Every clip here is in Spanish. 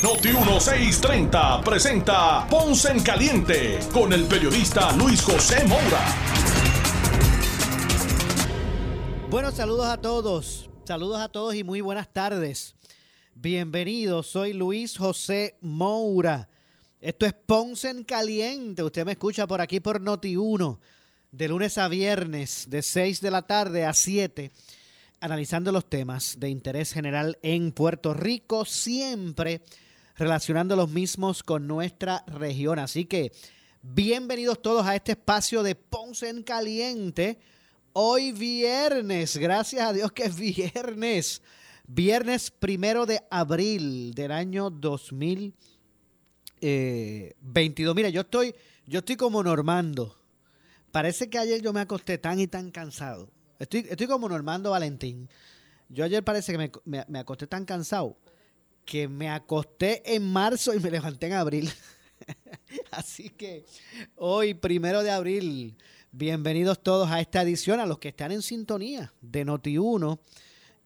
Noti 1630 presenta Ponce en Caliente con el periodista Luis José Moura. Bueno, saludos a todos. Saludos a todos y muy buenas tardes. Bienvenidos, soy Luis José Moura. Esto es Ponce en Caliente. Usted me escucha por aquí por Noti1, de lunes a viernes, de 6 de la tarde a 7, analizando los temas de interés general en Puerto Rico, siempre relacionando los mismos con nuestra región. Así que bienvenidos todos a este espacio de Ponce en Caliente Hoy viernes, gracias a Dios que es viernes. Viernes primero de abril del año 2022. Eh, Mira, yo estoy, yo estoy como Normando. Parece que ayer yo me acosté tan y tan cansado. Estoy, estoy como Normando Valentín. Yo ayer parece que me, me acosté tan cansado que me acosté en marzo y me levanté en abril. Así que hoy, primero de abril, Bienvenidos todos a esta edición, a los que están en sintonía de Noti1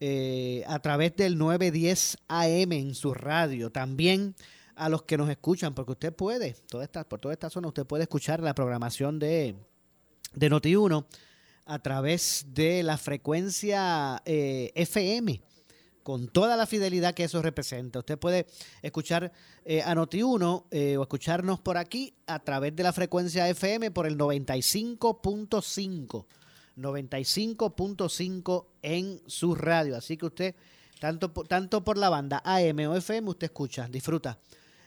eh, a través del 910 AM en su radio. También a los que nos escuchan, porque usted puede, toda esta, por toda esta zona, usted puede escuchar la programación de, de Noti1 a través de la frecuencia eh, FM con toda la fidelidad que eso representa. Usted puede escuchar eh, a Noti1 eh, o escucharnos por aquí a través de la frecuencia FM por el 95.5. 95.5 en su radio. Así que usted, tanto, tanto por la banda AM o FM, usted escucha, disfruta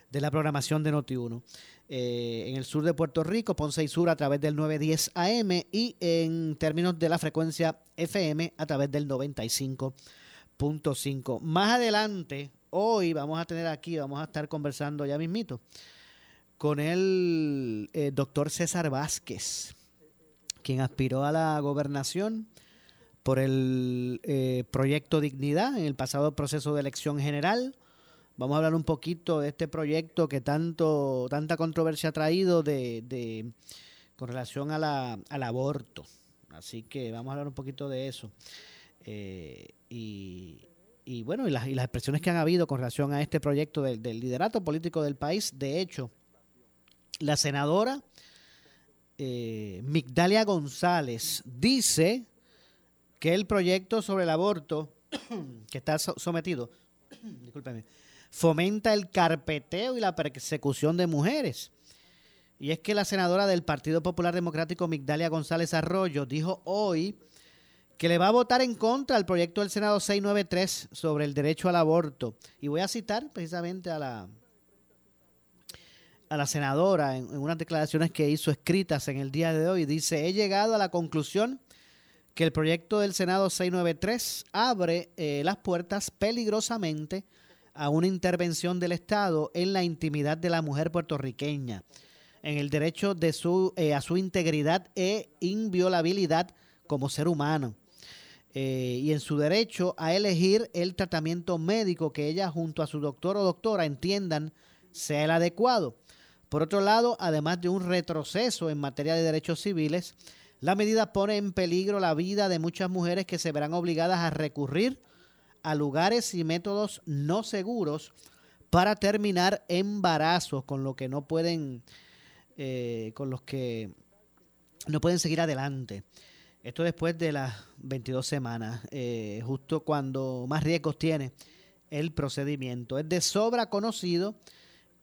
de la programación de Noti1. Eh, en el sur de Puerto Rico, Ponce y Sur a través del 910 AM y en términos de la frecuencia FM a través del 95 cinco. Más adelante, hoy vamos a tener aquí, vamos a estar conversando ya mismito con el eh, doctor César Vázquez, quien aspiró a la gobernación por el eh, proyecto Dignidad en el pasado proceso de elección general. Vamos a hablar un poquito de este proyecto que tanto tanta controversia ha traído de, de con relación a la, al aborto. Así que vamos a hablar un poquito de eso. Eh, y, bueno, y las, expresiones que han habido con relación a este proyecto del, liderato político del país. De hecho, la senadora eh, Migdalia González dice que el proyecto sobre el aborto que está sometido, fomenta el carpeteo y la persecución de mujeres. Y es que la senadora del Partido Popular Democrático, Migdalia González Arroyo, dijo hoy que le va a votar en contra del proyecto del Senado 693 sobre el derecho al aborto. Y voy a citar precisamente a la, a la senadora en, unas declaraciones que hizo escritas en el día de hoy. Dice, he llegado a la conclusión que el proyecto del Senado 693 abre eh, las puertas peligrosamente a una intervención del Estado en la intimidad de la mujer puertorriqueña, en el derecho de su, eh, a su integridad e inviolabilidad como ser humano. Eh, y en su derecho a elegir el tratamiento médico que ella junto a su doctor o doctora entiendan sea el adecuado. Por otro lado, además de un retroceso en materia de derechos civiles, la medida pone en peligro la vida de muchas mujeres que se verán obligadas a recurrir a lugares y métodos no seguros para terminar embarazos con lo que no pueden, eh, con los que no pueden seguir adelante. Esto después de las 22 semanas, eh, justo cuando más riesgos tiene el procedimiento. Es de sobra conocido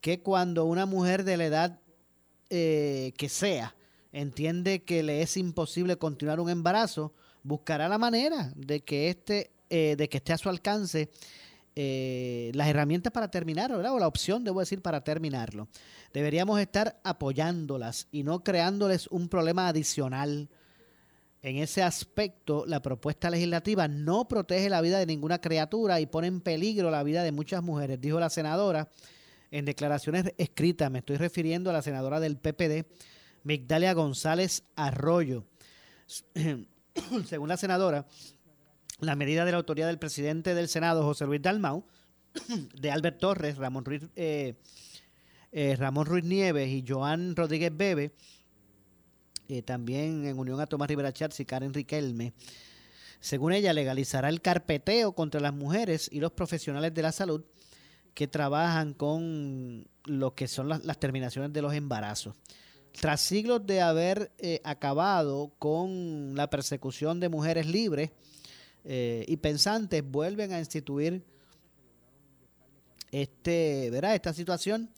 que cuando una mujer de la edad eh, que sea entiende que le es imposible continuar un embarazo, buscará la manera de que, este, eh, de que esté a su alcance las herramientas para terminarlo, o la opción, debo decir, para terminarlo. Deberíamos estar apoyándolas y no creándoles un problema adicional en ese aspecto, la propuesta legislativa no protege la vida de ninguna criatura y pone en peligro la vida de muchas mujeres, dijo la senadora en declaraciones escritas. Me estoy refiriendo a la senadora del PPD, Migdalia González Arroyo. Según la senadora, la medida de la autoridad del presidente del Senado, José Luis Dalmau, de Albert Torres, Ramón Ruiz, eh, eh, Ramón Ruiz Nieves y Joan Rodríguez Bebe, eh, también en unión a Tomás Rivera Chats y Karen Riquelme, según ella, legalizará el carpeteo contra las mujeres y los profesionales de la salud que trabajan con lo que son las, terminaciones de los embarazos. Tras siglos de haber acabado con la persecución de mujeres libres y pensantes, vuelven a instituir este, ¿verdad? esta situación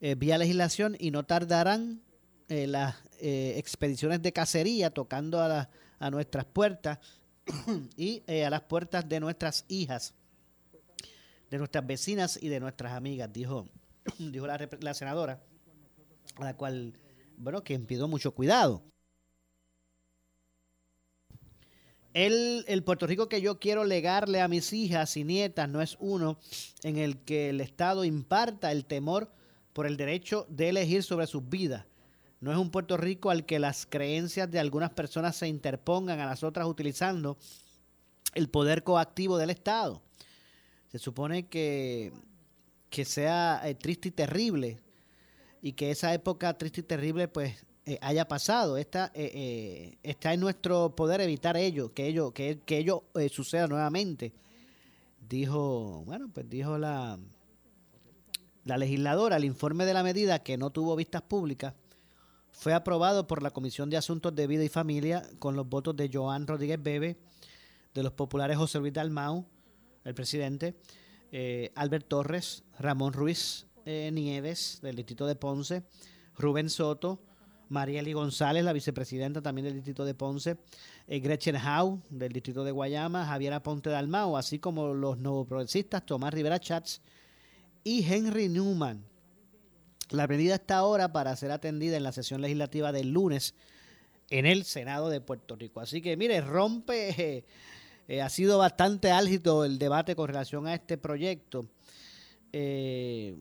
eh, vía legislación y no tardarán eh, las eh, expediciones de cacería tocando a, a nuestras puertas y a las puertas de nuestras hijas, de nuestras vecinas y de nuestras amigas, dijo, dijo la, la senadora, a la cual, bueno, que pidió mucho cuidado. El, el, Puerto Rico que yo quiero legarle a mis hijas y nietas no es uno en el que el Estado imparta el temor por el derecho de elegir sobre sus vidas. No es un Puerto Rico al que las creencias de algunas personas se interpongan a las otras utilizando el poder coactivo del Estado. Se supone que, que sea eh, triste y terrible y que esa época triste y terrible pues eh, haya pasado. Está, eh, eh, está en nuestro poder evitar ello, que ello, que ello suceda nuevamente. Dijo, bueno, pues dijo la, la legisladora, el informe de la medida que no tuvo vistas públicas fue aprobado por la Comisión de Asuntos de Vida y Familia con los votos de Joan Rodríguez Bebe, de los populares José Luis Dalmau, el presidente, Albert Torres, Ramón Ruiz Nieves, del distrito de Ponce, Rubén Soto, Marieli González, la vicepresidenta también del distrito de Ponce, eh, Gretchen Howe, del distrito de Guayama, Javier Aponte Dalmao, así como los nuevos progresistas Tomás Rivera Chats y Henry Newman. La medida está ahora para ser atendida en la sesión legislativa del lunes en el Senado de Puerto Rico. Así que, mire, rompe, eh, eh, ha sido bastante álgido el debate con relación a este proyecto. Eh,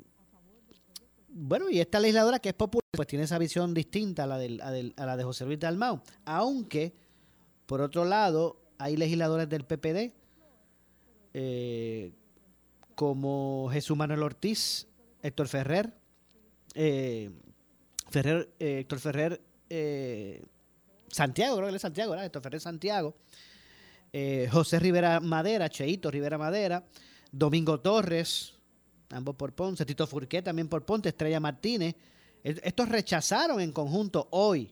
bueno, y esta legisladora que es popular, pues tiene esa visión distinta a la, de, José Luis Dalmau. Aunque, por otro lado, hay legisladores del PPD, como Jesús Manuel Ortiz, Héctor Ferrer, eh, Ferrer eh, Héctor Ferrer Santiago, creo que es Santiago, ¿verdad? Héctor Ferrer Santiago, José Rivera Madera, Cheito Rivera Madera, Domingo Torres, ambos por Ponce, Tito Furqué también por Ponte, Estrella Martínez. Estos rechazaron en conjunto hoy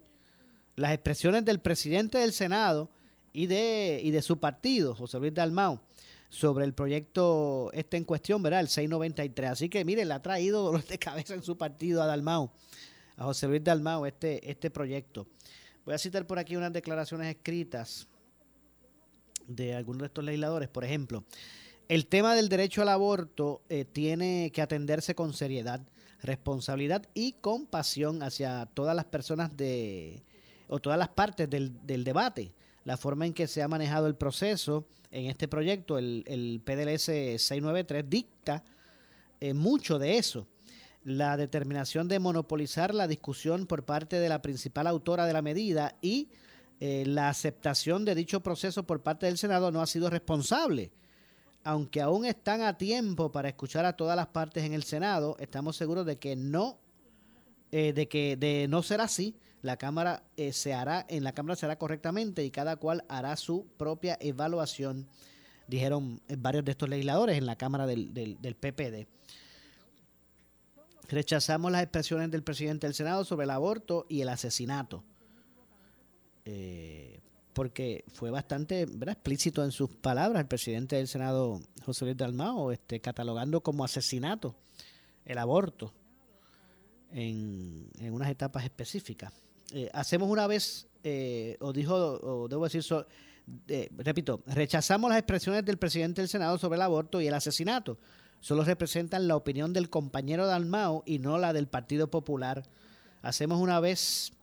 las expresiones del presidente del Senado y de, y de su partido, José Luis Dalmau, sobre el proyecto este en cuestión, ¿verdad? El 693. Así que, mire, le ha traído dolor de cabeza en su partido a Dalmau, a José Luis Dalmau, este, este proyecto. Voy a citar por aquí unas declaraciones escritas de algunos de estos legisladores. Por ejemplo, el tema del derecho al aborto eh, tiene que atenderse con seriedad, responsabilidad y compasión hacia todas las personas de o todas las partes del, debate. La forma en que se ha manejado el proceso en este proyecto, el, el PDLS 693, dicta eh, mucho de eso. La determinación de monopolizar la discusión por parte de la principal autora de la medida y eh, la aceptación de dicho proceso por parte del Senado no ha sido responsable aunque aún están a tiempo para escuchar a todas las partes en el Senado, estamos seguros de que no, eh, de que de no ser así, la Cámara eh, se hará, en la Cámara se hará correctamente y cada cual hará su propia evaluación, dijeron varios de estos legisladores en la Cámara del, del, PPD. Rechazamos las expresiones del presidente del Senado sobre el aborto y el asesinato. Eh, porque fue bastante explícito en sus palabras el presidente del Senado, José Luis Dalmao, este, catalogando como asesinato el aborto en, unas etapas específicas. Eh, hacemos una vez, eh, o dijo, o debo decir, repito, rechazamos las expresiones del presidente del Senado sobre el aborto y el asesinato. Solo representan la opinión del compañero Dalmao y no la del Partido Popular. Hacemos una vez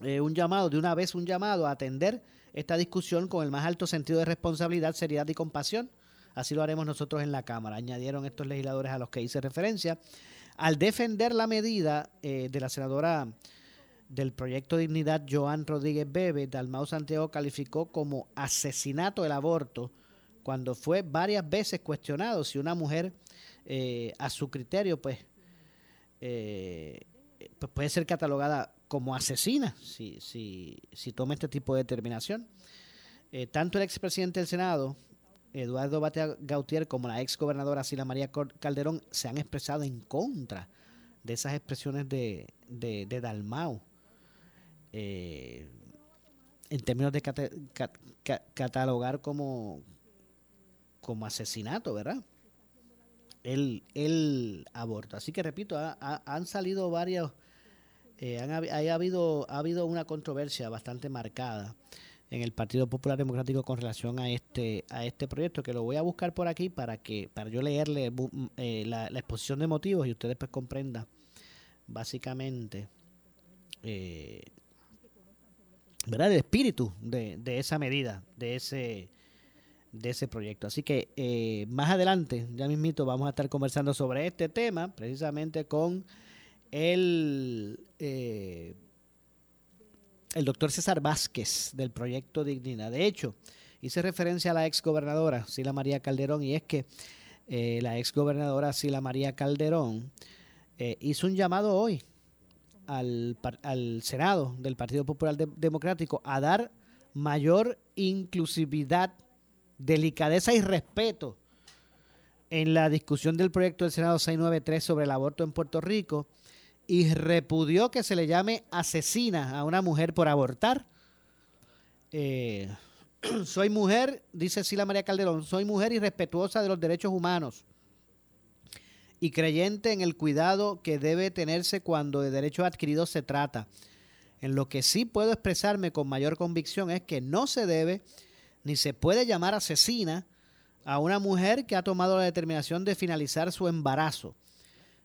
eh, un llamado, de una vez un llamado a atender esta discusión con el más alto sentido de responsabilidad, seriedad y compasión. Así lo haremos nosotros en la Cámara, añadieron estos legisladores a los que hice referencia. Al defender la medida eh, de la senadora del proyecto Dignidad, Joan Rodríguez Bebe, Dalmau Santiago calificó como asesinato el aborto cuando fue varias veces cuestionado si una mujer eh, a su criterio pues, eh, pues, puede ser catalogada como asesina si, si, si toma este tipo de determinación. Eh, tanto el expresidente del Senado, Eduardo Batea Gautier, como la ex gobernadora Sila María Calderón se han expresado en contra de esas expresiones de, de Dalmau. Eh, en términos de catalogar como, como asesinato, ¿verdad? El, el aborto. Así que repito, han salido varios, eh, han, ha, habido, ha habido una controversia bastante marcada en el Partido Popular Democrático con relación a este a este proyecto que lo voy a buscar por aquí para que para yo leerle eh, la, exposición de motivos y ustedes pues comprendan básicamente eh, ¿verdad? el espíritu de, esa medida, de ese, de ese proyecto. Así que eh, más adelante, ya mismito, vamos a estar conversando sobre este tema, precisamente con el, eh, el doctor César Vázquez del proyecto Dignidad. De hecho, hice referencia a la ex gobernadora Sila María Calderón y es que eh, la ex gobernadora Sila María Calderón hizo un llamado hoy al, al Senado del Partido Popular Democrático a dar mayor inclusividad, delicadeza y respeto en la discusión del proyecto del Senado 693 sobre el aborto en Puerto Rico y repudió que se le llame asesina a una mujer por abortar. Eh, soy mujer, dice Sila María Calderón, soy mujer y respetuosa de los derechos humanos y creyente en el cuidado que debe tenerse cuando de derechos adquiridos se trata. En lo que sí puedo expresarme con mayor convicción es que no se debe ni se puede llamar asesina a una mujer que ha tomado la determinación de finalizar su embarazo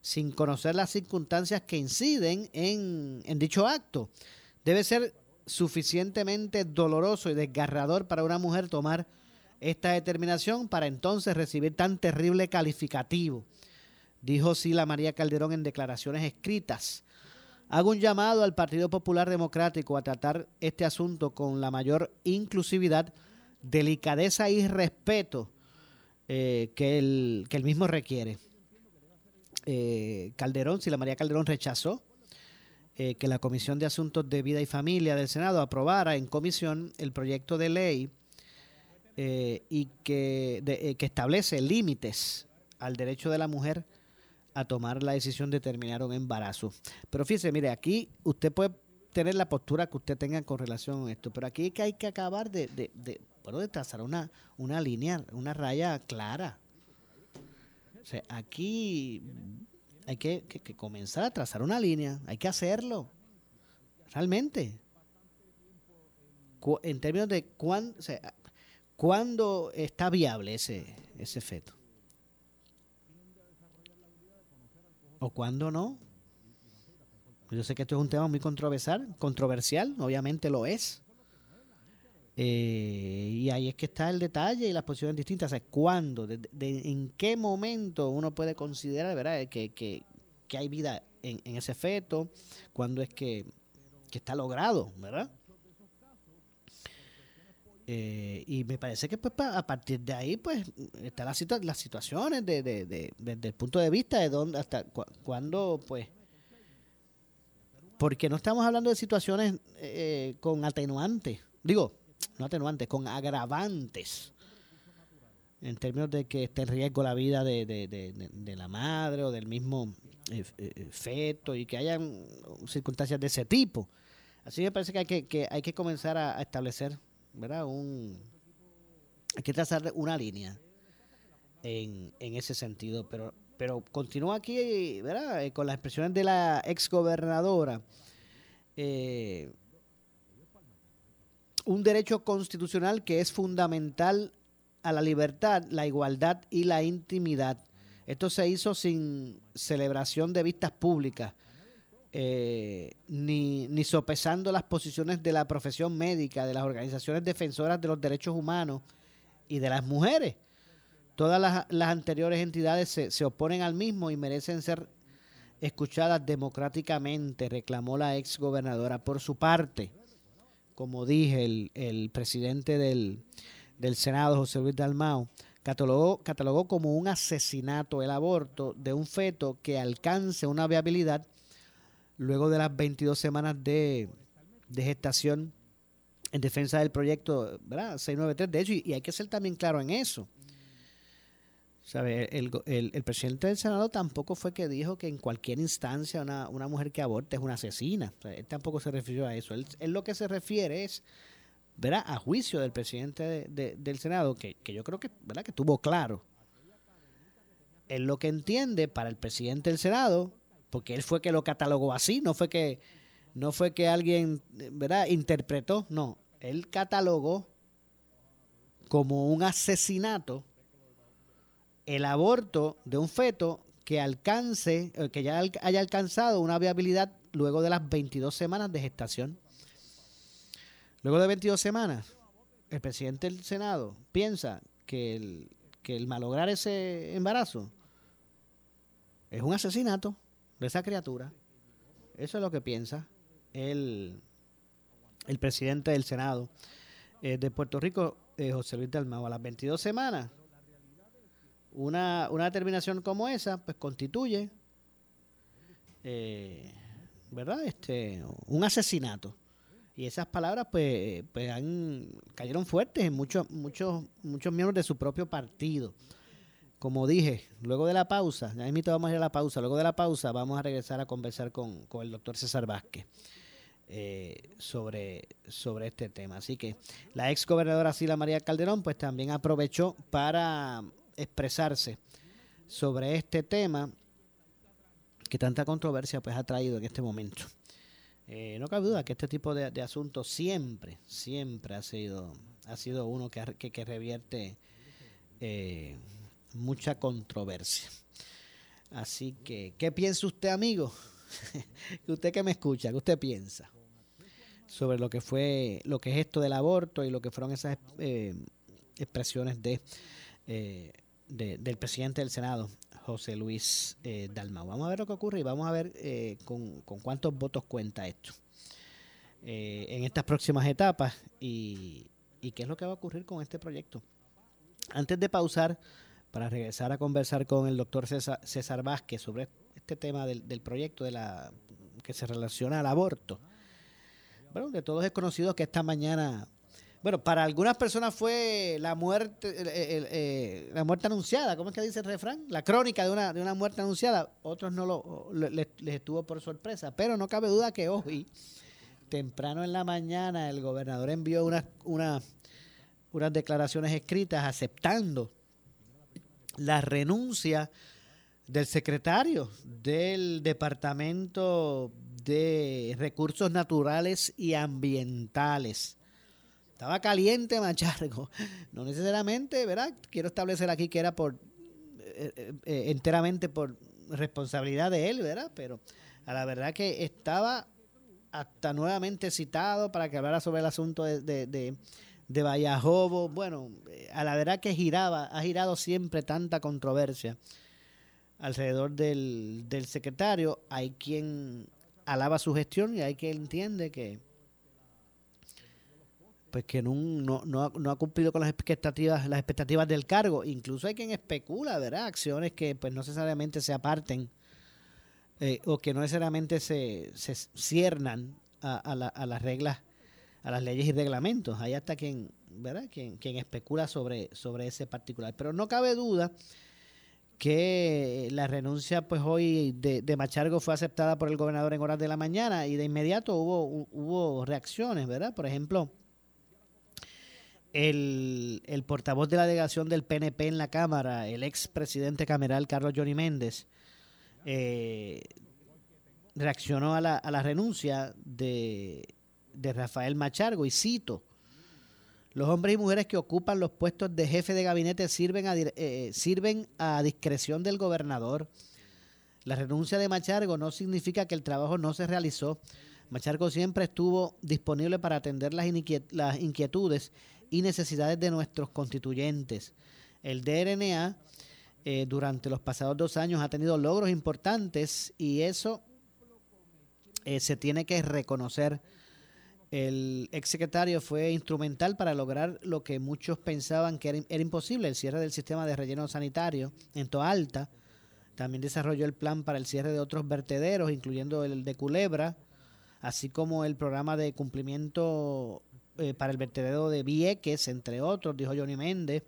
sin conocer las circunstancias que inciden en, en dicho acto. Debe ser suficientemente doloroso y desgarrador para una mujer tomar esta determinación para entonces recibir tan terrible calificativo dijo Sila María Calderón en declaraciones escritas. Hago un llamado al Partido Popular Democrático a tratar este asunto con la mayor inclusividad, delicadeza y respeto eh, que, el, que, el, mismo requiere. Eh, Calderón, Sila María Calderón rechazó eh, que la Comisión de Asuntos de Vida y Familia del Senado aprobara en comisión el proyecto de ley y que, que establece límites al derecho de la mujer a tomar la decisión de terminar un embarazo. Pero fíjese, mire, aquí usted puede tener la postura que usted tenga con relación a esto, pero aquí es que hay que acabar de, de, trazar una, una línea, una raya clara. O sea, aquí hay que, comenzar a trazar una línea, hay que hacerlo, realmente. En términos de cuán, o cuándo está viable ese, ese feto. O cuándo no. Yo sé que esto es un tema muy controversial, controversial, obviamente lo es. Eh, y ahí es que está el detalle y las posiciones distintas. O ¿Cuándo? De, ¿En qué momento uno puede considerar ¿verdad? Que, que, que hay vida en, en, ese feto? ¿Cuándo es que, que está logrado? ¿Verdad? Eh, y me parece que pues a partir de ahí pues están las, las situaciones de, de, de, desde el punto de vista de dónde hasta cuándo pues porque no estamos hablando de situaciones eh, con atenuantes digo no atenuantes con agravantes en términos de que esté en riesgo la vida de, de la madre o del mismo eh, feto y que hayan circunstancias de ese tipo. Así me parece que hay que, que hay que comenzar a establecer ¿verdad? Un, hay que trazar una línea en, en ese sentido, pero, pero continúa aquí, ¿verdad? Eh, con las expresiones de la ex gobernadora. Eh, un derecho constitucional que es fundamental a la libertad, la igualdad y la intimidad. Esto se hizo sin celebración de vistas públicas eh, ni, ni sopesando las posiciones de la profesión médica, de las organizaciones defensoras de los derechos humanos y de las mujeres. Todas las, anteriores entidades se, se, oponen al mismo y merecen ser escuchadas democráticamente, reclamó la ex gobernadora. Por su parte, como dije, el, presidente del, Senado, José Luis Dalmao, catalogó, catalogó como un asesinato el aborto de un feto que alcance una viabilidad luego de las 22 semanas de, gestación en defensa del proyecto ¿verdad? 693. De hecho, y hay que ser también claro en eso ¿Sabe? El, el, presidente del Senado tampoco fue que dijo que en cualquier instancia una, una mujer que aborte es una asesina. él tampoco se refirió a eso. Él, lo que se refiere es, ¿verdad? A juicio del presidente del Senado, que, yo creo que, ¿verdad? Que tuvo claro. Él lo que entiende para el presidente del Senado, porque él fue que lo catalogó así, no fue que, no fue que alguien, ¿verdad? Interpretó, no. Él catalogó como un asesinato el aborto de un feto que alcance, eh, que ya haya alcanzado una viabilidad luego de las 22 semanas de gestación. Luego de 22 semanas, el presidente del Senado piensa que que el malograr ese embarazo es un asesinato de esa criatura. Eso es lo que piensa el, el presidente del Senado eh, de Puerto Rico, eh, José Luis Dalmau. A las 22 semanas, una, una determinación como esa, pues constituye, eh, ¿verdad? Este, un asesinato. Y esas palabras, pues, pues cayeron fuertes en muchos, muchos, muchos miembros de su propio partido. Como dije, luego de la pausa, ya mismo vamos a ir a la pausa, luego de la pausa vamos a regresar a conversar con, con el doctor César Vázquez. Eh, sobre, sobre este tema. Así que la ex gobernadora Sila María Calderón pues también aprovechó para expresarse sobre este tema que tanta controversia pues ha traído en este momento. Eh, no cabe duda que este tipo de, asuntos siempre, siempre ha sido, ha sido uno que, que, revierte eh, mucha controversia. Así que, ¿qué piensa usted, amigo? usted que me escucha, ¿qué usted piensa sobre lo que fue, lo que es esto del aborto y lo que fueron esas eh, expresiones de del presidente del Senado, José Luis eh, Dalmau. Vamos a ver lo que ocurre y vamos a ver eh, con, cuántos votos cuenta esto eh, en estas próximas etapas y, qué es lo que va a ocurrir con este proyecto. Antes de pausar, para regresar a conversar con el doctor César, Vázquez sobre este tema del, del, proyecto de la que se relaciona al aborto. Bueno, de todos es conocido que esta mañana bueno, para algunas personas fue la muerte, eh, la muerte anunciada, ¿cómo es que dice el refrán? La crónica de una, de una muerte anunciada. Otros no lo, les, estuvo por sorpresa, pero no cabe duda que hoy, temprano en la mañana, el gobernador envió unas, una, unas declaraciones escritas aceptando la renuncia del secretario del Departamento de Recursos Naturales y Ambientales estaba caliente Machargo. No necesariamente, ¿verdad? Quiero establecer aquí que era por eh, eh, enteramente por responsabilidad de él, ¿verdad? Pero a la verdad que estaba hasta nuevamente citado para que hablara sobre el asunto de, Vallajobo. Bueno, a la verdad que giraba, ha girado siempre tanta controversia alrededor del, del secretario. Hay quien alaba su gestión y hay quien entiende que pues que no, no, ha, no, ha, cumplido con las expectativas las expectativas del cargo incluso hay quien especula verdad acciones que pues no necesariamente se aparten eh, o que no necesariamente se, se ciernan a, a, las reglas a las leyes y reglamentos. Hay hasta quien verdad quien, quien especula sobre sobre ese particular. Pero no cabe duda que la renuncia pues hoy de, de, Machargo fue aceptada por el gobernador en horas de la mañana y de inmediato hubo hubo reacciones verdad por ejemplo el, el, portavoz de la delegación del PNP en la Cámara, el ex presidente cameral Carlos Johnny Méndez, eh, reaccionó a la, a la renuncia de, de, Rafael Machargo y cito, los hombres y mujeres que ocupan los puestos de jefe de gabinete sirven a, eh, sirven a discreción del gobernador. La renuncia de Machargo no significa que el trabajo no se realizó. Machargo siempre estuvo disponible para atender las, las inquietudes y necesidades de nuestros constituyentes. El DRNA eh, durante los pasados dos años ha tenido logros importantes y eso eh, se tiene que reconocer. El exsecretario fue instrumental para lograr lo que muchos pensaban que era, imposible, el cierre del sistema de relleno sanitario en Toalta. También desarrolló el plan para el cierre de otros vertederos, incluyendo el de Culebra, así como el programa de cumplimiento eh, para el vertedero de Vieques, entre otros, dijo Johnny Méndez.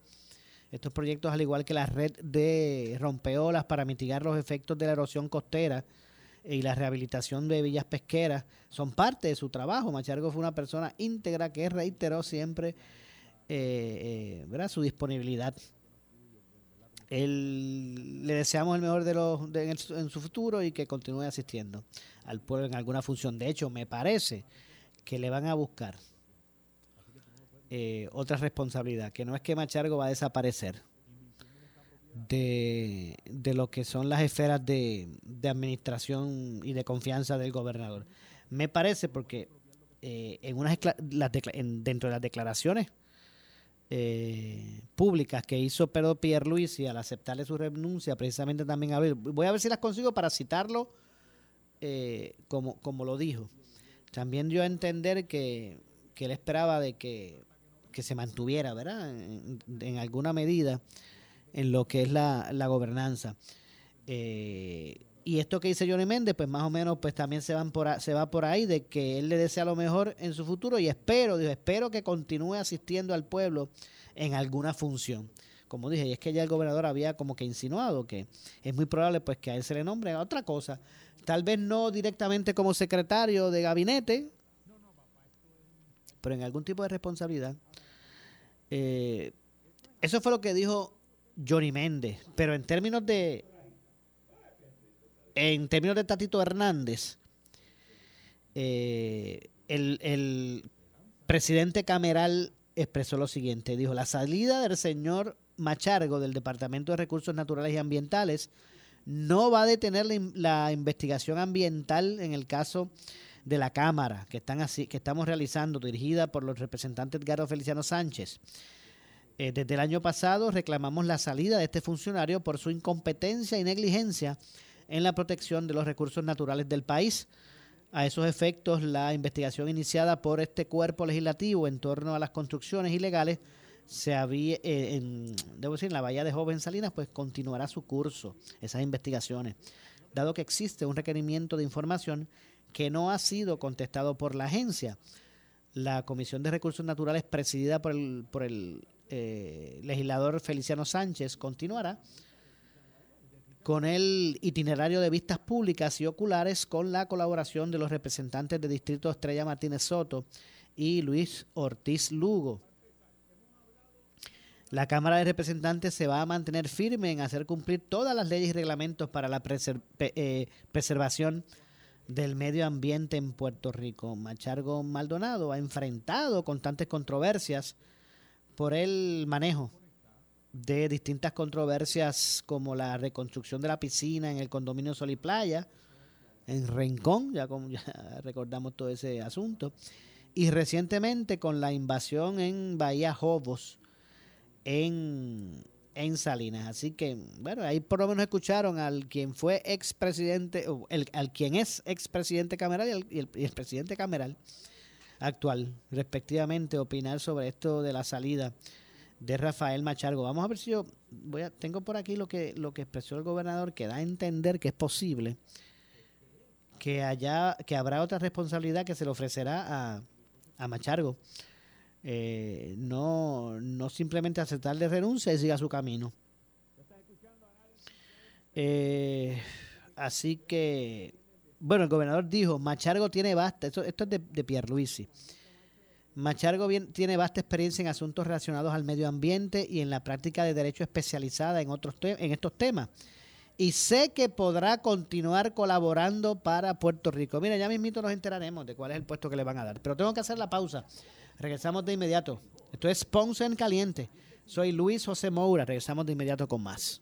Estos proyectos, al igual que la red de rompeolas para mitigar los efectos de la erosión costera y la rehabilitación de villas pesqueras, son parte de su trabajo. Machargo fue una persona íntegra que reiteró siempre eh, eh, su disponibilidad. le deseamos el mejor de los en, su futuro y que continúe asistiendo al pueblo en alguna función. De hecho, me parece que le van a buscar eh, otra responsabilidad, que no es que Machargo va a desaparecer de, lo que son las esferas de, administración y de confianza del gobernador. Me parece porque eh, en unas dentro de las declaraciones eh, públicas que hizo Pedro Pierluisi al aceptarle su renuncia, precisamente también a ver, voy a ver si las consigo para citarlo como, como lo dijo. También dio a entender que, que él esperaba de que que se mantuviera, ¿verdad? En, alguna medida en lo que es la, gobernanza. Eh, y esto que dice Johnny Méndez, pues más o menos pues también se, van por, se va por ahí de que él le desea lo mejor en su futuro y espero, digo, espero que continúe asistiendo al pueblo en alguna función. Como dije, y es que ya el gobernador había como que insinuado que es muy probable pues que a él se le nombre otra cosa. Tal vez no directamente como secretario de gabinete, pero en algún tipo de responsabilidad. Eh, eso fue lo que dijo Johnny Méndez, pero en términos de en términos de Tatito Hernández, eh, el, el presidente Cameral expresó lo siguiente, dijo, la salida del señor Machargo del Departamento de Recursos Naturales y Ambientales no va a detener la, investigación ambiental en el caso de la Cámara que, están así, que estamos realizando, dirigida por los representantes Edgardo Feliciano Sánchez. Eh, desde el año pasado reclamamos la salida de este funcionario por su incompetencia y negligencia en la protección de los recursos naturales del país. A esos efectos, la investigación iniciada por este cuerpo legislativo en torno a las construcciones ilegales se había, eh, en, debo decir, en la Bahía de Joven Salinas, pues continuará su curso, esas investigaciones, dado que existe un requerimiento de información que no ha sido contestado por la agencia. La Comisión de Recursos Naturales, presidida por el, por el eh, legislador Feliciano Sánchez, continuará con el itinerario de vistas públicas y oculares con la colaboración de los representantes de Distrito Estrella Martínez Soto y Luis Ortiz Lugo. La Cámara de Representantes se va a mantener firme en hacer cumplir todas las leyes y reglamentos para la eh, preservación del medio ambiente en Puerto Rico. Machargo Maldonado ha enfrentado constantes controversias por el manejo de distintas controversias como la reconstrucción de la piscina en el condominio Sol y Playa, en Rincón, ya, como ya recordamos todo ese asunto, y recientemente con la invasión en Bahía Jobos, en en Salinas. Así que, bueno, ahí por lo menos escucharon al quien fue expresidente, el, al quien es expresidente cameral y el, el, presidente cameral actual, respectivamente, opinar sobre esto de la salida de Rafael Machargo. Vamos a ver si yo voy a, tengo por aquí lo que lo que expresó el gobernador que da a entender que es posible que haya que habrá otra responsabilidad que se le ofrecerá a, a Machargo eh, no, no simplemente aceptarle renuncia y siga su camino. Eh, así que, bueno, el gobernador dijo, Machargo tiene vasta, esto, esto es de, de Pierluisi, Machargo tiene vasta experiencia en asuntos relacionados al medio ambiente y en la práctica de derecho especializada en, otros en estos temas. Y sé que podrá continuar colaborando para Puerto Rico. Mira, ya mismito nos enteraremos de cuál es el puesto que le van a dar. Pero tengo que hacer la pausa. Regresamos de inmediato. Esto es Ponce en Caliente. Soy Luis José Moura. Regresamos de inmediato con más.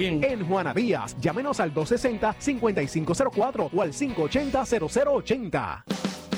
En Juana Díaz, llámenos al 260-5504 o al 580-0080.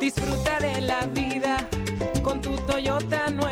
Disfruta de la vida con tu Toyota nuevo,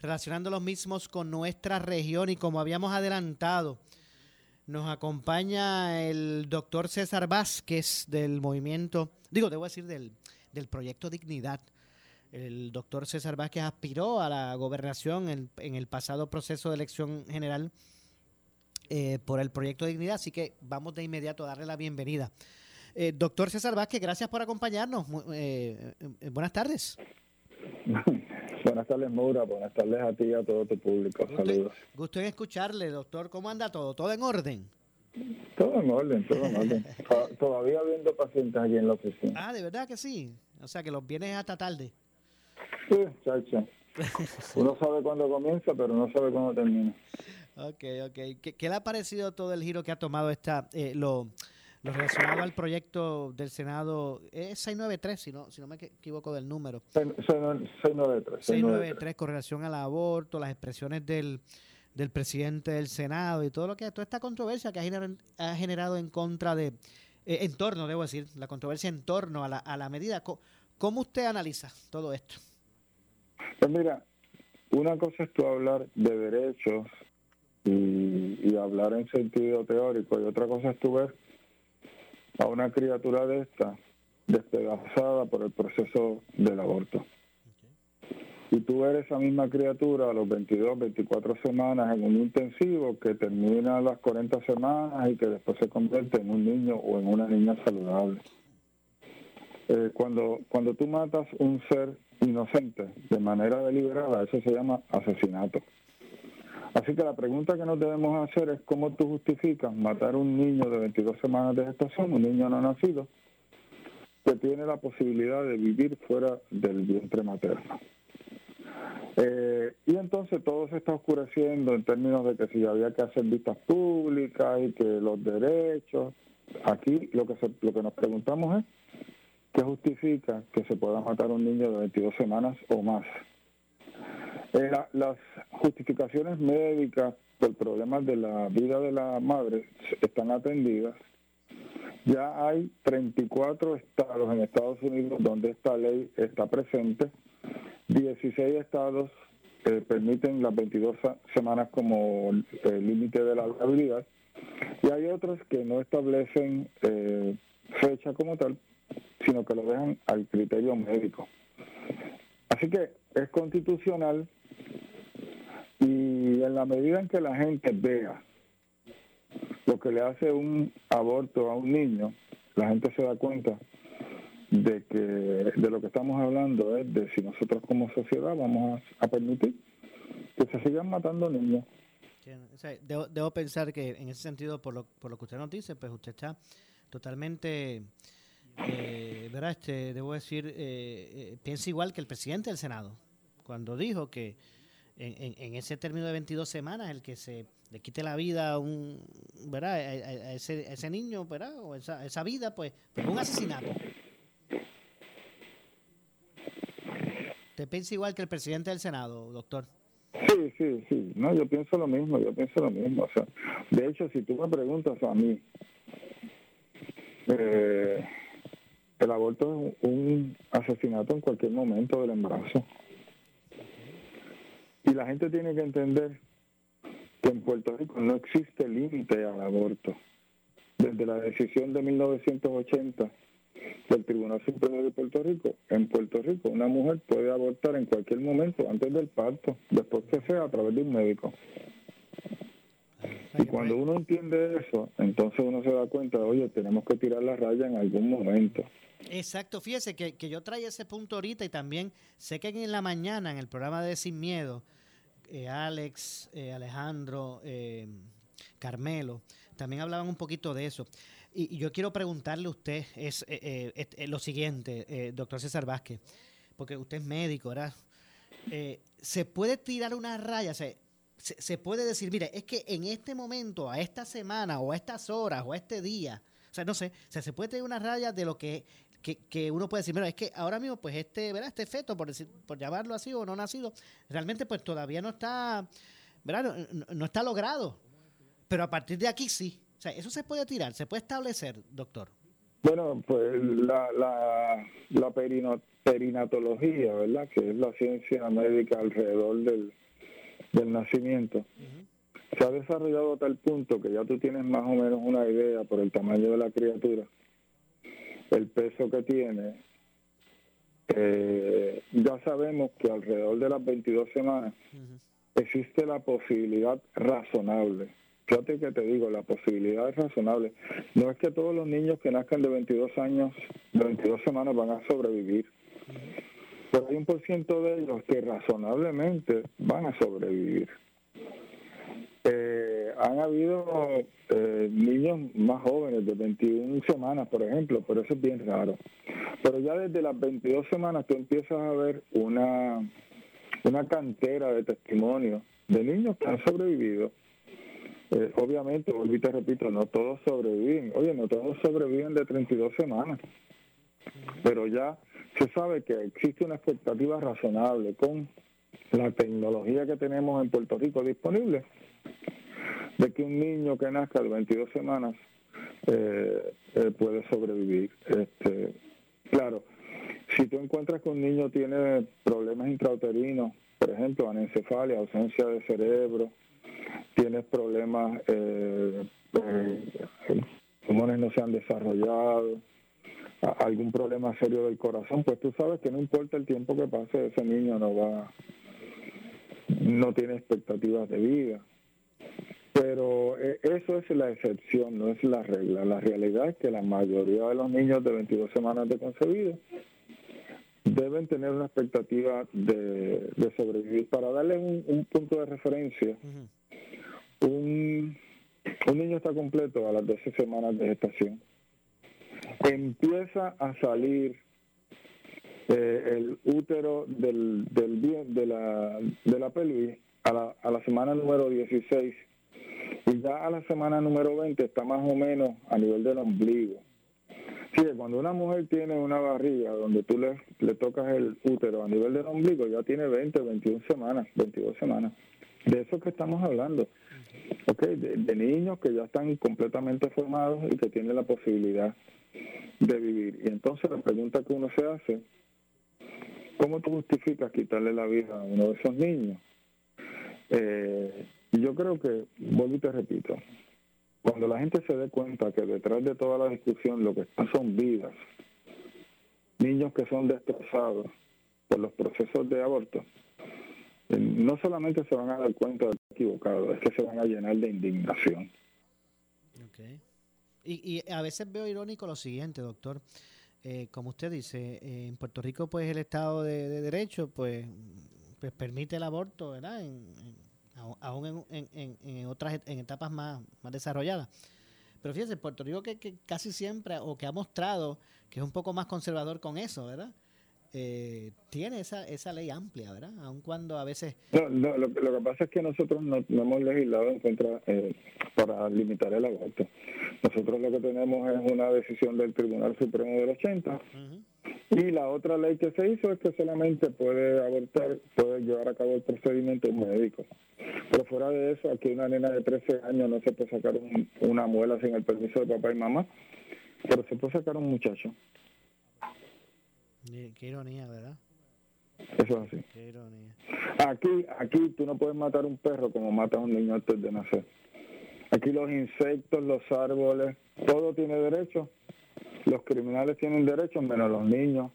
relacionando los mismos con nuestra región y como habíamos adelantado, nos acompaña el doctor César Vázquez del movimiento, digo, debo decir del, del proyecto Dignidad. El doctor César Vázquez aspiró a la gobernación en, el pasado proceso de elección general eh, por el proyecto Dignidad, así que vamos de inmediato a darle la bienvenida. Eh, doctor César Vázquez, gracias por acompañarnos. Eh, buenas tardes. Buenas tardes, Maura. Buenas tardes a ti y a todo tu público. Gusto, Saludos. gusto en escucharle, doctor. ¿Cómo anda todo? ¿Todo en orden? Todo en orden, todo en orden. To- Todavía viendo pacientes aquí en la oficina. Ah, de verdad que sí. O sea que los viernes hasta tarde. Sí, chacho. Uno sabe cuándo comienza, pero no sabe cuándo termina. Ok, ok. ¿Qué, qué le ha parecido todo el giro que ha tomado esta, eh, lo, lo relacionado al proyecto del Senado? Es 693, si no, si no me equivoco del número. 693. 693 con relación al aborto, las expresiones del, del presidente del Senado y todo lo que toda esta controversia que ha generado, ha generado en contra de, eh, en torno, debo decir, la controversia en torno a la, a la medida. ¿Cómo, ¿Cómo usted analiza todo esto? Pues mira, una cosa es tú hablar de derechos y, y hablar en sentido teórico y otra cosa es tú ver a una criatura de esta despedazada por el proceso del aborto. Y tú ver esa misma criatura a los 22, 24 semanas en un intensivo que termina a las 40 semanas y que después se convierte en un niño o en una niña saludable. Eh, cuando, cuando tú matas un ser inocente de manera deliberada, eso se llama asesinato. Así que la pregunta que nos debemos hacer es cómo tú justificas matar a un niño de 22 semanas de gestación, un niño no nacido, que tiene la posibilidad de vivir fuera del vientre materno. Eh, y entonces todo se está oscureciendo en términos de que si había que hacer vistas públicas y que los derechos. Aquí lo que, se, lo que nos preguntamos es ¿Qué justifica que se pueda matar un niño de 22 semanas o más? Eh, las justificaciones médicas por problemas de la vida de la madre están atendidas. Ya hay 34 estados en Estados Unidos donde esta ley está presente. 16 estados eh, permiten las 22 semanas como límite de la viabilidad y hay otros que no establecen eh, fecha como tal, sino que lo dejan al criterio médico. Así que es constitucional y en la medida en que la gente vea lo que le hace un aborto a un niño, la gente se da cuenta de que de lo que estamos hablando es de si nosotros como sociedad vamos a, permitir que se sigan matando niños. debo, debo, pensar que en ese sentido, por lo, por lo que usted nos dice, pues usted está totalmente eh, ¿verdad? Este, debo decir, eh, eh, piensa igual que el presidente del Senado, cuando dijo que en, ese término de 22 semanas, el que se le quite la vida a, un, ¿verdad? A, ese, ese, niño, ¿verdad? o esa, esa vida, pues, pues un asesinato. ¿Te piensa igual que el presidente del Senado, doctor? Sí, sí, sí. No, yo pienso lo mismo, yo pienso lo mismo. O sea, de hecho, si tú me preguntas a mí, eh, el aborto es un asesinato en cualquier momento del embarazo. La gente tiene que entender que en Puerto Rico no existe límite al aborto. Desde la decisión de 1980 del Tribunal Supremo de Puerto Rico, en Puerto Rico una mujer puede abortar en cualquier momento antes del parto, después que sea a través de un médico. Y cuando uno entiende eso, entonces uno se da cuenta, oye, tenemos que tirar la raya en algún momento. Exacto, fíjese que, yo traía ese punto ahorita y también sé que en la mañana, en el programa de Sin Miedo, eh, Alex, eh, Alejandro, eh, Carmelo, también hablaban un poquito de eso. Y, yo quiero preguntarle a usted es, lo siguiente, doctor César Vázquez, porque usted es médico, ¿verdad? ¿Se puede tirar una raya? Se, se, puede decir, mire, es que en este momento, a esta semana, o a estas horas, o a este día, o sea, no sé, se puede tirar una raya de lo que que, uno puede decir, mira, es que ahora mismo, pues este, ¿verdad? Este feto, por decir, por llamarlo así o no nacido, realmente pues todavía no está, ¿verdad? No, está logrado. Pero a partir de aquí sí. O sea, eso se puede tirar, se puede establecer, doctor. Bueno, pues la, la, la perinatología, ¿verdad? Que es la ciencia médica alrededor del, del nacimiento. Se ha desarrollado a tal punto que ya tú tienes más o menos una idea por el tamaño de la criatura el peso que tiene, eh, ya sabemos que alrededor de las 22 semanas existe la posibilidad razonable. Fíjate que te digo, la posibilidad es razonable. No es que todos los niños que nazcan de 22 años, de 22 semanas van a sobrevivir. Pero hay un por ciento de ellos que razonablemente van a sobrevivir. Han habido eh, niños más jóvenes, de 21 semanas, por ejemplo, pero eso es bien raro. Pero ya desde las 22 semanas tú empiezas a ver una, una cantera de testimonios de niños que han sobrevivido. Eh, obviamente, volví te repito, no todos sobreviven. Oye, no todos sobreviven de 32 semanas. Pero ya se sabe que existe una expectativa razonable con la tecnología que tenemos en Puerto Rico disponible de que un niño que nazca de 22 semanas eh, eh, puede sobrevivir. Este, claro, si tú encuentras que un niño tiene problemas intrauterinos, por ejemplo, anencefalia, ausencia de cerebro, tienes problemas, eh, eh, pulmones no se han desarrollado, algún problema serio del corazón, pues tú sabes que no importa el tiempo que pase, ese niño no va, no tiene expectativas de vida. Pero eh, eso es la excepción, no es la regla. La realidad es que la mayoría de los niños de 22 semanas de concebido deben tener una expectativa de, sobrevivir. Para darles un, punto de referencia, un, un niño está completo a las 12 semanas de gestación. Empieza a salir eh, el útero del, del, de, la, de la pelvis a la, a la semana número 16 y ya a la semana número 20 está más o menos a nivel del ombligo. Sí, cuando una mujer tiene una barriga donde tú le, le tocas el útero a nivel del ombligo, ya tiene 20, 21 semanas, 22 semanas. De eso que estamos hablando. Okay, de, de niños que ya están completamente formados y que tienen la posibilidad de vivir. Y entonces la pregunta que uno se hace, ¿cómo tú justificas quitarle la vida a uno de esos niños? Eh, yo creo que, vuelvo y te repito, cuando la gente se dé cuenta que detrás de toda la discusión lo que están son vidas, niños que son destrozados por los procesos de aborto, eh, no solamente se van a dar cuenta de que equivocado, es que se van a llenar de indignación. Okay. Y, y a veces veo irónico lo siguiente, doctor. Eh, como usted dice, eh, en Puerto Rico, pues el Estado de, Derecho, pues, pues permite el aborto, ¿verdad? En, aún en, en, en, otras en etapas más, más desarrolladas. Pero fíjese, Puerto Rico que, que, casi siempre, o que ha mostrado que es un poco más conservador con eso, ¿verdad? Eh, tiene esa, esa ley amplia, ¿verdad? Aun cuando a veces... No, lo, que pasa es que nosotros no, hemos legislado en contra eh, para limitar el aborto. Nosotros lo que tenemos es una decisión del Tribunal Supremo del 80 y la otra ley que se hizo es que solamente puede abortar, puede llevar a cabo el procedimiento médico. Pero fuera de eso, aquí una nena de 13 años no se puede sacar una muela sin el permiso de papá y mamá, pero se puede sacar un muchacho. Qué ironía, ¿verdad? Eso es así. Qué ironía. Aquí, aquí tú no puedes matar un perro como matas a un niño antes de nacer. Aquí los insectos, los árboles, todo tiene derecho. Los criminales tienen derecho, menos los niños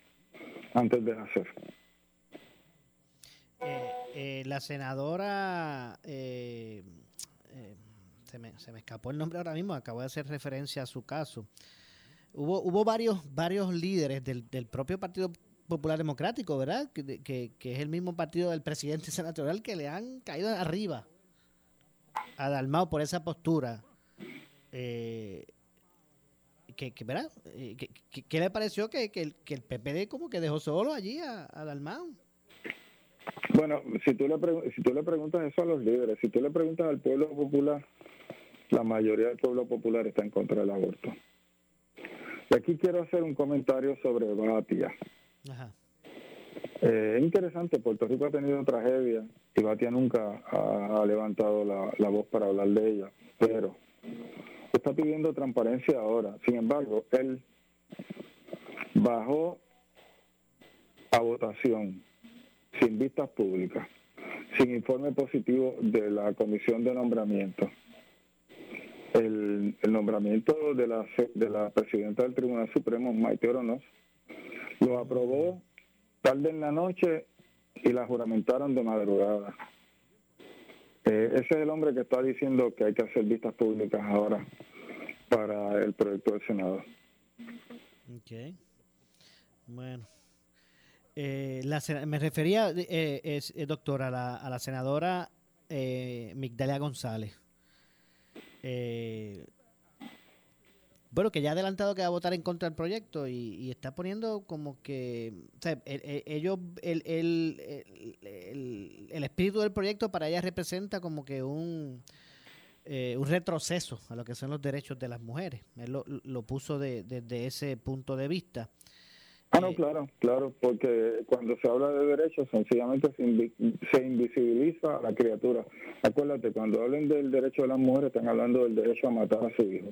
antes de nacer. Eh, eh, la senadora, eh, se, me, se me escapó el nombre ahora mismo, acabo de hacer referencia a su caso hubo, hubo varios, varios líderes del, del propio Partido Popular Democrático, ¿verdad? Que, que, es el mismo partido del presidente senatorial que le han caído arriba a Dalmao por esa postura. Que, ¿verdad? Eh, ¿Qué le pareció que, que, el, que el PPD como que dejó solo allí a, a Dalmao? Bueno, si tú, le si tú le preguntas eso a los líderes, si tú le preguntas al pueblo popular, la mayoría del pueblo popular está en contra del aborto. Y aquí quiero hacer un comentario sobre Batia. Eh, es interesante, Puerto Rico ha tenido tragedia y Batia nunca ha, levantado la, voz para hablar de ella, pero está pidiendo transparencia ahora. Sin embargo, él bajó a votación sin vistas públicas, sin informe positivo de la comisión de nombramiento el, nombramiento de la, de la presidenta del Tribunal Supremo, Maite Oronos, lo aprobó tarde en la noche y la juramentaron de madrugada. Eh, ese es el hombre que está diciendo que hay que hacer vistas públicas ahora para el proyecto del Senado. Ok. Bueno. Eh, me refería, eh, es, a la, a la senadora Migdalia González. eh, bueno, que ya ha adelantado que va a votar en contra del proyecto y, y está poniendo como que, o sea, el- el- ellos, el, el, el- el- el espíritu del proyecto para ella representa como que un, eh, un retroceso a lo que son los derechos de las mujeres. Él lo, lo puso de- desde ese punto de vista. Ah, no, claro, claro, porque cuando se habla de derechos, sencillamente se, invi- se invisibiliza a la criatura. Acuérdate, cuando hablen del derecho de las mujeres, están hablando del derecho a matar a su hijo.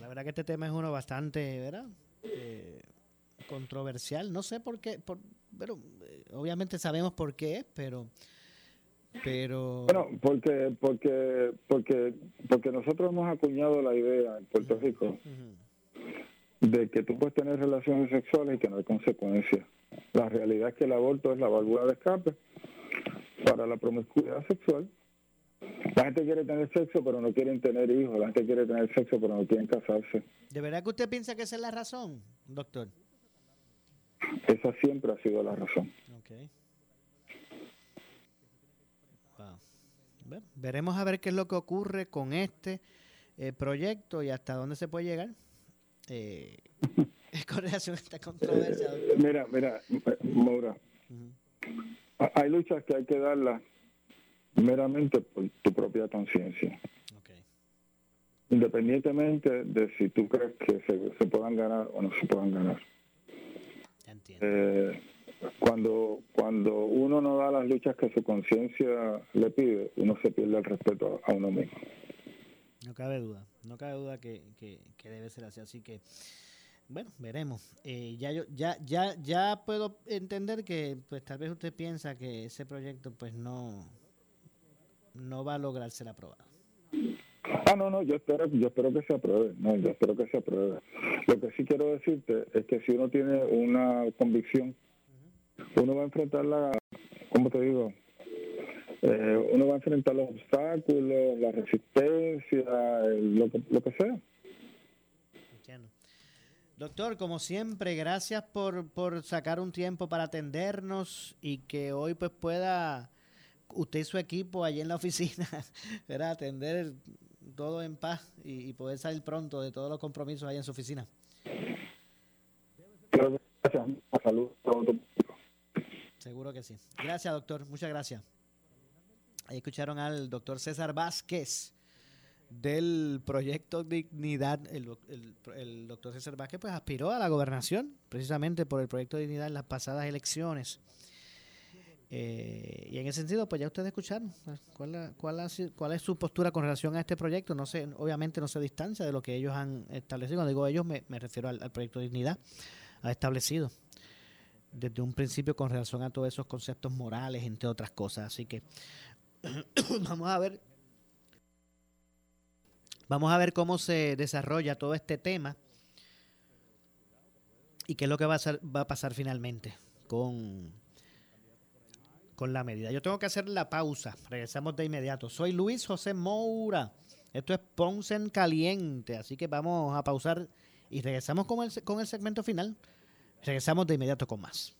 La verdad que este tema es uno bastante, ¿verdad? Eh, controversial. No sé por qué, por, pero eh, obviamente sabemos por qué es, pero, pero. Bueno, porque, porque, porque, porque nosotros hemos acuñado la idea en Puerto Rico de que tú puedes tener relaciones sexuales y que no hay consecuencias. La realidad es que el aborto es la válvula de escape para la promiscuidad sexual. La gente quiere tener sexo, pero no quieren tener hijos. La gente quiere tener sexo, pero no quieren casarse. ¿De verdad que usted piensa que esa es la razón, doctor? Esa siempre ha sido la razón. Ok. Wow. Bueno, veremos a ver qué es lo que ocurre con este eh, proyecto y hasta dónde se puede llegar. Eh, con relación a esta controversia. doctor. Mira, mira, Maura, ha- hay luchas que hay que darlas meramente por tu propia conciencia. Independientemente de si tú crees que se, se puedan ganar o no se puedan ganar. Eh, cuando, cuando uno no da las luchas que su conciencia le pide, uno se pierde el respeto a, a uno mismo. No cabe duda, no cabe duda que, que- que debe ser así. Así que, bueno, veremos. Eh, ya yo, ya, ya, ya puedo entender que, pues, tal vez usted piensa que ese proyecto, pues, no, no va a lograr ser aprobado. Ah, no, no, yo espero, yo espero que se apruebe. No, yo espero que se apruebe. Lo que sí quiero decirte es que si uno tiene una convicción, uno va a enfrentar la, ¿cómo te digo? Eh, uno va a enfrentar los obstáculos, la resistencia, lo, que, lo que sea. Entiendo. Doctor, como siempre, gracias por, por sacar un tiempo para atendernos y que hoy pues pueda usted y su equipo allí en la oficina ¿verdad? atender todo en paz y, y poder salir pronto de todos los compromisos ahí en su oficina. Gracias. Salud. Seguro que sí. Gracias, doctor. Muchas gracias. Ahí escucharon al doctor César Vázquez del proyecto Dignidad. El- el doctor César Vázquez pues aspiró a la gobernación precisamente por el proyecto Dignidad en las pasadas elecciones. Eh, y en ese sentido, pues ya ustedes escucharon pues, cuál, cuál, cuál es su postura con relación a este proyecto. No sé, obviamente no se distancia de lo que ellos han establecido. Cuando digo ellos, me, me refiero al, al proyecto Dignidad. Ha establecido desde un principio con relación a todos esos conceptos morales, entre otras cosas. Así que vamos a ver. Vamos a ver cómo se desarrolla todo este tema y qué es lo que va a, ser- va a pasar finalmente con, con la medida. Yo tengo que hacer la pausa. Regresamos de inmediato. Soy Luis José Moura. Esto es Ponce en Caliente. Así que vamos a pausar y regresamos con el, con el segmento final. Regresamos de inmediato con más.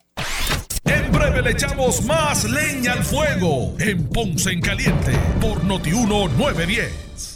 En breve le echamos más leña al fuego en Ponce en Caliente por Notiuno 910.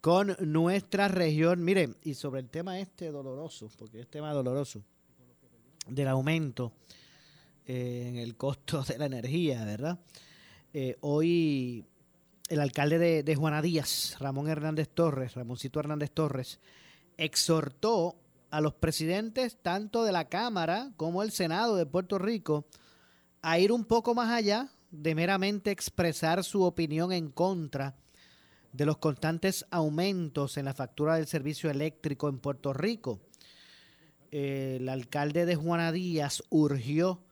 con nuestra región. Mire, y sobre el tema este doloroso, porque es tema doloroso, del aumento eh, en el costo de la energía, ¿verdad? Eh, hoy el alcalde de, de Juana Díaz, Ramón Hernández Torres, Ramoncito Hernández Torres, exhortó a los presidentes tanto de la Cámara como el Senado de Puerto Rico a ir un poco más allá de meramente expresar su opinión en contra de los constantes aumentos en la factura del servicio eléctrico en Puerto Rico. El alcalde de Juana Díaz urgió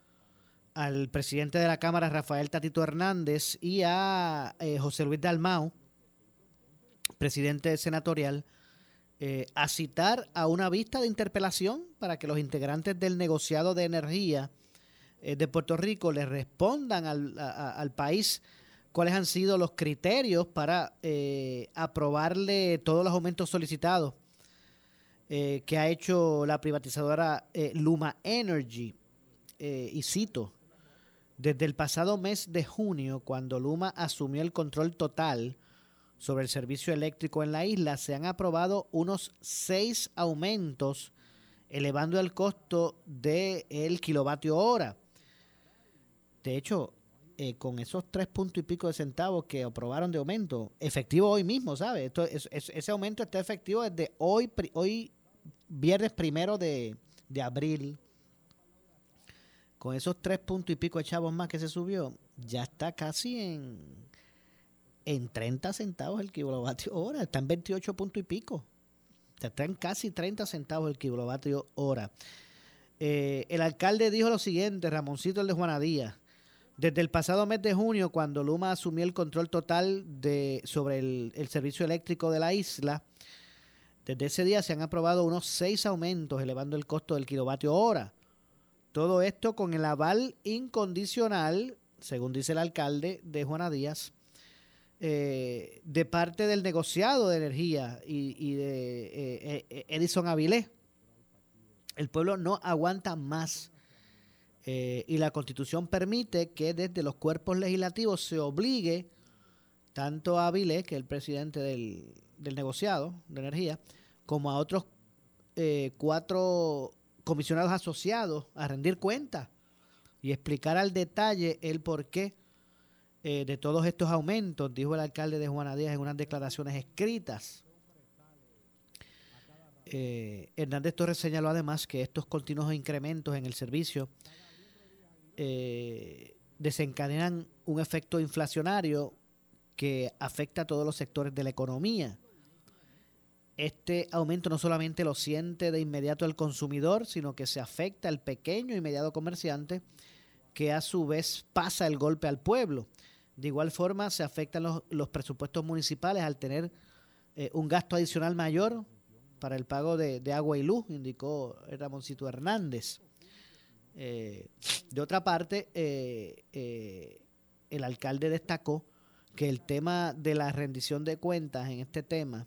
al presidente de la Cámara, Rafael Tatito Hernández, y a eh, José Luis Dalmau, presidente senatorial, eh, a citar a una vista de interpelación para que los integrantes del negociado de energía eh, de Puerto Rico le respondan al, al, país cuáles han sido los criterios para aprobarle todos los aumentos solicitados que ha hecho la privatizadora Luma Energy. y cito, desde el pasado mes de junio, cuando Luma asumió el control total sobre el servicio eléctrico en la isla, se han aprobado unos seis aumentos, elevando el costo del kilovatio hora. De hecho, eh, con esos tres puntos y pico de centavos que aprobaron de aumento, efectivo hoy mismo, ¿sabe? Esto, ese aumento está efectivo desde hoy, hoy viernes primero de, de abril con esos tres puntos y pico de chavos más que se subió, ya está casi en, en 30 centavos el kilovatio hora. Está en 28 puntos y pico. está en casi 30 centavos el kilovatio hora. Eh, el alcalde dijo lo siguiente, Ramoncito el de Juanadía. Desde el pasado mes de junio, cuando Luma asumió el control total de, sobre el, servicio eléctrico de la isla, desde ese día se han aprobado unos seis aumentos, elevando el costo del kilovatio hora. Todo esto con el aval incondicional, según dice el alcalde de Juana Díaz, eh, de parte del negociado de energía y, de eh, eh, Edison Avilés. El pueblo no aguanta más y la constitución permite que desde los cuerpos legislativos se obligue tanto a Avilés, que es el presidente del, del negociado de energía, como a otros cuatro comisionados asociados a rendir cuentas y explicar al detalle el porqué eh, de todos estos aumentos, dijo el alcalde de Juana Díaz en unas declaraciones escritas. Eh, Hernández Torres señaló además que estos continuos incrementos en el servicio eh, desencadenan un efecto inflacionario que afecta a todos los sectores de la economía este aumento no solamente lo siente de inmediato el consumidor, sino que se afecta al pequeño y mediado comerciante, que a su vez pasa el golpe al pueblo. De igual forma, se afectan los, presupuestos municipales al tener eh, un gasto adicional mayor para el pago de, agua y luz, indicó Ramoncito Hernández. Eh, de otra parte, eh, el alcalde destacó que el tema de la rendición de cuentas en este tema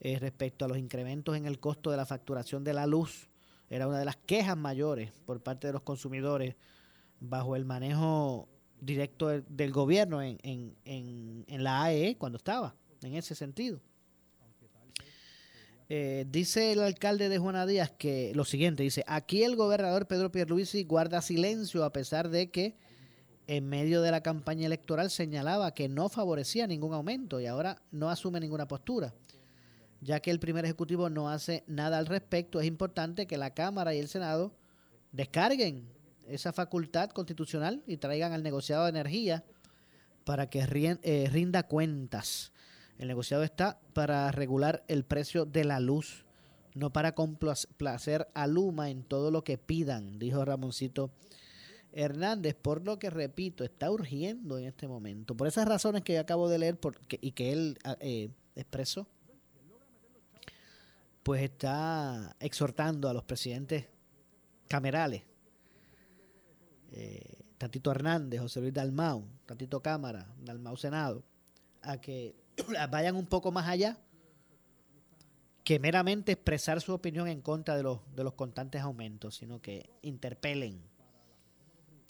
eh, respecto a los incrementos en el costo de la facturación de la luz. Era una de las quejas mayores por parte de los consumidores bajo el manejo directo del, gobierno en, en, en, la AE cuando estaba, en ese sentido. Eh, dice el alcalde de Juana Díaz que lo siguiente, dice, aquí el gobernador Pedro Pierluisi guarda silencio a pesar de que en medio de la campaña electoral señalaba que no favorecía ningún aumento y ahora no asume ninguna postura ya que el primer ejecutivo no hace nada al respecto, es importante que la Cámara y el Senado descarguen esa facultad constitucional y traigan al negociado de energía para que eh, rinda cuentas. El negociado está para regular el precio de la luz, no para complacer a Luma en todo lo que pidan, dijo Ramoncito Hernández, por lo que repito, está urgiendo en este momento. Por esas razones que acabo de leer y que él eh, expresó, pues está exhortando a los presidentes camerales, eh, Hernández, José Luis Dalmau, Tatito Cámara, Dalmau Senado, a que vayan un poco más allá que meramente expresar su opinión en contra de los, de los constantes aumentos, sino que interpelen,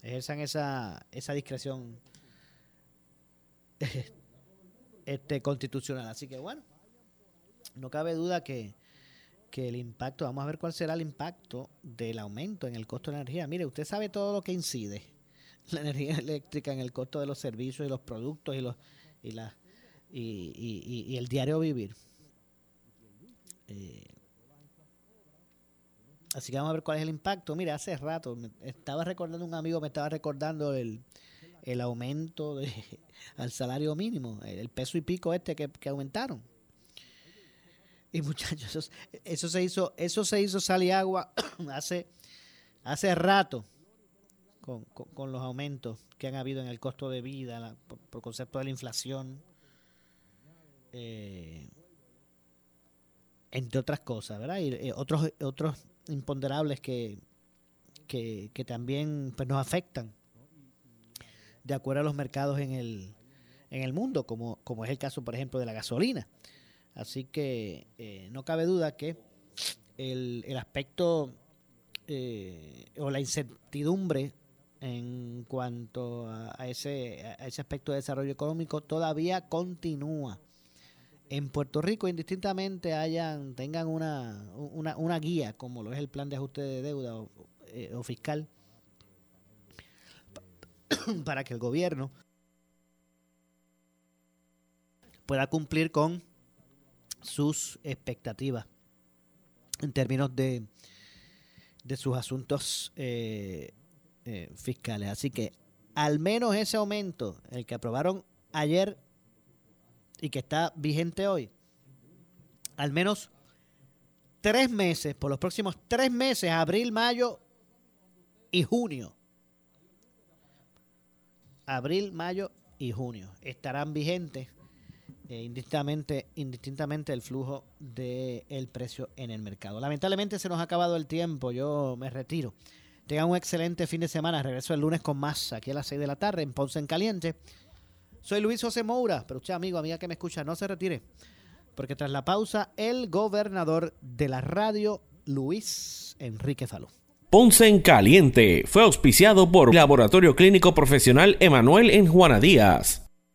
ejerzan esa, esa discreción este, constitucional. Así que bueno, no cabe duda que, que el impacto, vamos a ver cuál será el impacto del aumento en el costo de la energía. Mire, usted sabe todo lo que incide la energía eléctrica en el costo de los servicios y los productos y los y la y, y el diario vivir. Eh, así que vamos a ver cuál es el impacto. Mira, hace rato me estaba recordando un amigo, me estaba recordando el, el aumento de, al salario mínimo, el peso y pico este que, aumentaron. Y muchachos, eso, se hizo, eso se hizo agua hace, hace rato con, con, los aumentos que han habido en el costo de vida, por, concepto de la inflación. Eh, entre otras cosas, ¿verdad? Y eh, otros, otros imponderables que, que, también pues, nos afectan de acuerdo a los mercados en el, en el mundo, como, como es el caso, por ejemplo, de la gasolina. Así que eh, no cabe duda que el, el aspecto eh, o la incertidumbre en cuanto a, a, ese, a ese aspecto de desarrollo económico todavía continúa en Puerto Rico indistintamente hayan tengan una, una, guía como lo es el plan de ajuste de deuda o, eh, fiscal para que el gobierno pueda cumplir con sus expectativas en términos de, de sus asuntos eh, eh, fiscales. Así que al menos ese aumento, el que aprobaron ayer y que está vigente hoy, al menos tres meses, por los próximos tres meses, abril, mayo y junio. Abril, mayo y junio estarán vigentes eh, indistintamente, el flujo del precio en el mercado. Lamentablemente se nos ha acabado el tiempo, yo me retiro. Tengan un excelente fin de semana, regreso el lunes con más aquí a las 6 de la tarde en Ponce en Caliente. Soy Luis José Moura, pero usted, amigo, amiga que me escucha, no se retire, porque tras la pausa, el gobernador de la radio, Luis Enrique Falú. Ponce en Caliente fue auspiciado por Laboratorio Clínico Profesional Emanuel en Juana Díaz.